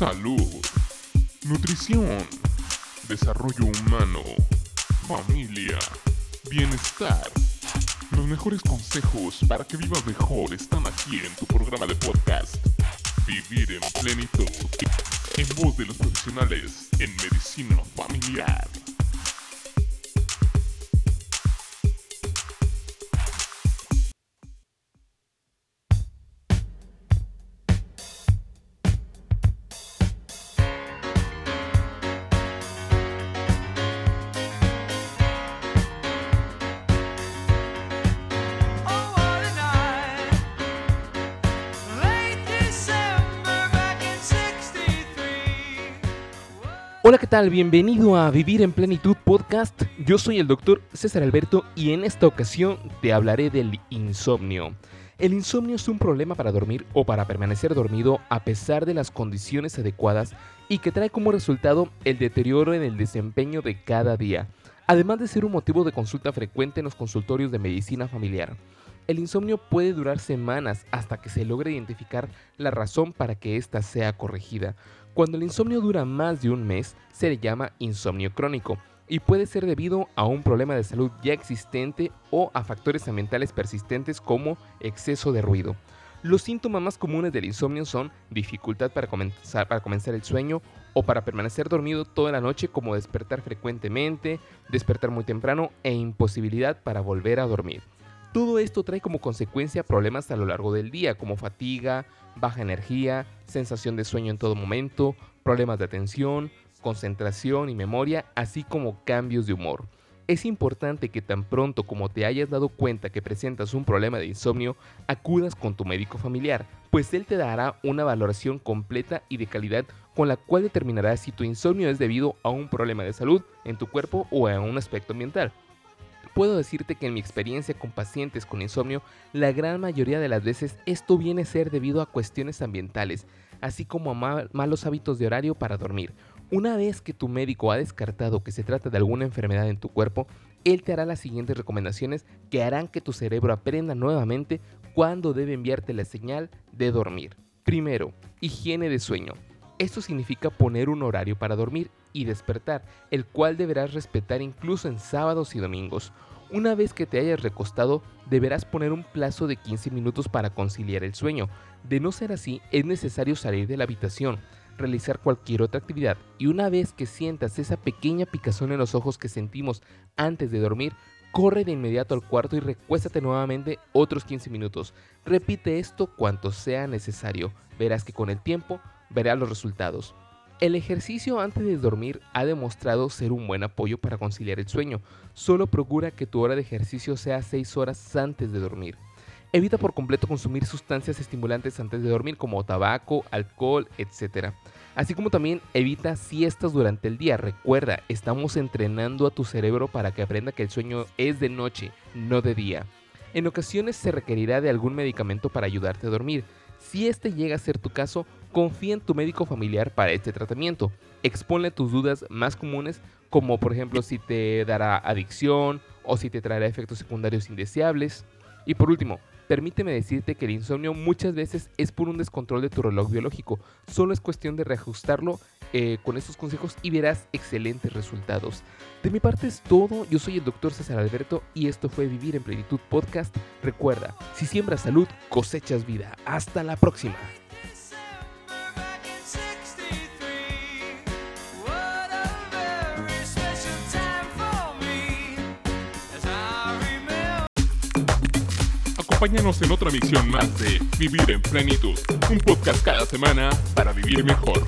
salud, nutrición, desarrollo humano, familia, bienestar. Los mejores consejos para que vivas mejor están aquí en tu programa de podcast. Vivir en plenitud. En voz de los profesionales en medicina familiar. Hola, ¿qué tal? Bienvenido a Vivir en Plenitud Podcast. Yo soy el doctor César Alberto y en esta ocasión te hablaré del insomnio. El insomnio es un problema para dormir o para permanecer dormido a pesar de las condiciones adecuadas y que trae como resultado el deterioro en el desempeño de cada día, además de ser un motivo de consulta frecuente en los consultorios de medicina familiar. El insomnio puede durar semanas hasta que se logre identificar la razón para que ésta sea corregida. Cuando el insomnio dura más de un mes, se le llama insomnio crónico y puede ser debido a un problema de salud ya existente o a factores ambientales persistentes como exceso de ruido. Los síntomas más comunes del insomnio son dificultad para comenzar, para comenzar el sueño o para permanecer dormido toda la noche como despertar frecuentemente, despertar muy temprano e imposibilidad para volver a dormir. Todo esto trae como consecuencia problemas a lo largo del día, como fatiga, baja energía, sensación de sueño en todo momento, problemas de atención, concentración y memoria, así como cambios de humor. Es importante que tan pronto como te hayas dado cuenta que presentas un problema de insomnio, acudas con tu médico familiar, pues él te dará una valoración completa y de calidad con la cual determinará si tu insomnio es debido a un problema de salud en tu cuerpo o a un aspecto ambiental. Puedo decirte que en mi experiencia con pacientes con insomnio, la gran mayoría de las veces esto viene a ser debido a cuestiones ambientales, así como a ma- malos hábitos de horario para dormir. Una vez que tu médico ha descartado que se trata de alguna enfermedad en tu cuerpo, él te hará las siguientes recomendaciones que harán que tu cerebro aprenda nuevamente cuándo debe enviarte la señal de dormir. Primero, higiene de sueño. Esto significa poner un horario para dormir y despertar, el cual deberás respetar incluso en sábados y domingos. Una vez que te hayas recostado, deberás poner un plazo de 15 minutos para conciliar el sueño. De no ser así, es necesario salir de la habitación, realizar cualquier otra actividad y una vez que sientas esa pequeña picazón en los ojos que sentimos antes de dormir, corre de inmediato al cuarto y recuéstate nuevamente otros 15 minutos. Repite esto cuanto sea necesario. Verás que con el tiempo verás los resultados. El ejercicio antes de dormir ha demostrado ser un buen apoyo para conciliar el sueño. Solo procura que tu hora de ejercicio sea 6 horas antes de dormir. Evita por completo consumir sustancias estimulantes antes de dormir como tabaco, alcohol, etc. Así como también evita siestas durante el día. Recuerda, estamos entrenando a tu cerebro para que aprenda que el sueño es de noche, no de día. En ocasiones se requerirá de algún medicamento para ayudarte a dormir. Si este llega a ser tu caso, confía en tu médico familiar para este tratamiento. Exponle tus dudas más comunes, como por ejemplo si te dará adicción o si te traerá efectos secundarios indeseables. Y por último, permíteme decirte que el insomnio muchas veces es por un descontrol de tu reloj biológico. Solo es cuestión de reajustarlo eh, con estos consejos y verás excelentes resultados. De mi parte es todo, yo soy el doctor César Alberto y esto fue Vivir en Plenitud Podcast. Recuerda, si siembras salud, cosechas vida. Hasta la próxima. Acompáñanos en otra misión más de Vivir en Plenitud, un podcast cada semana para vivir mejor.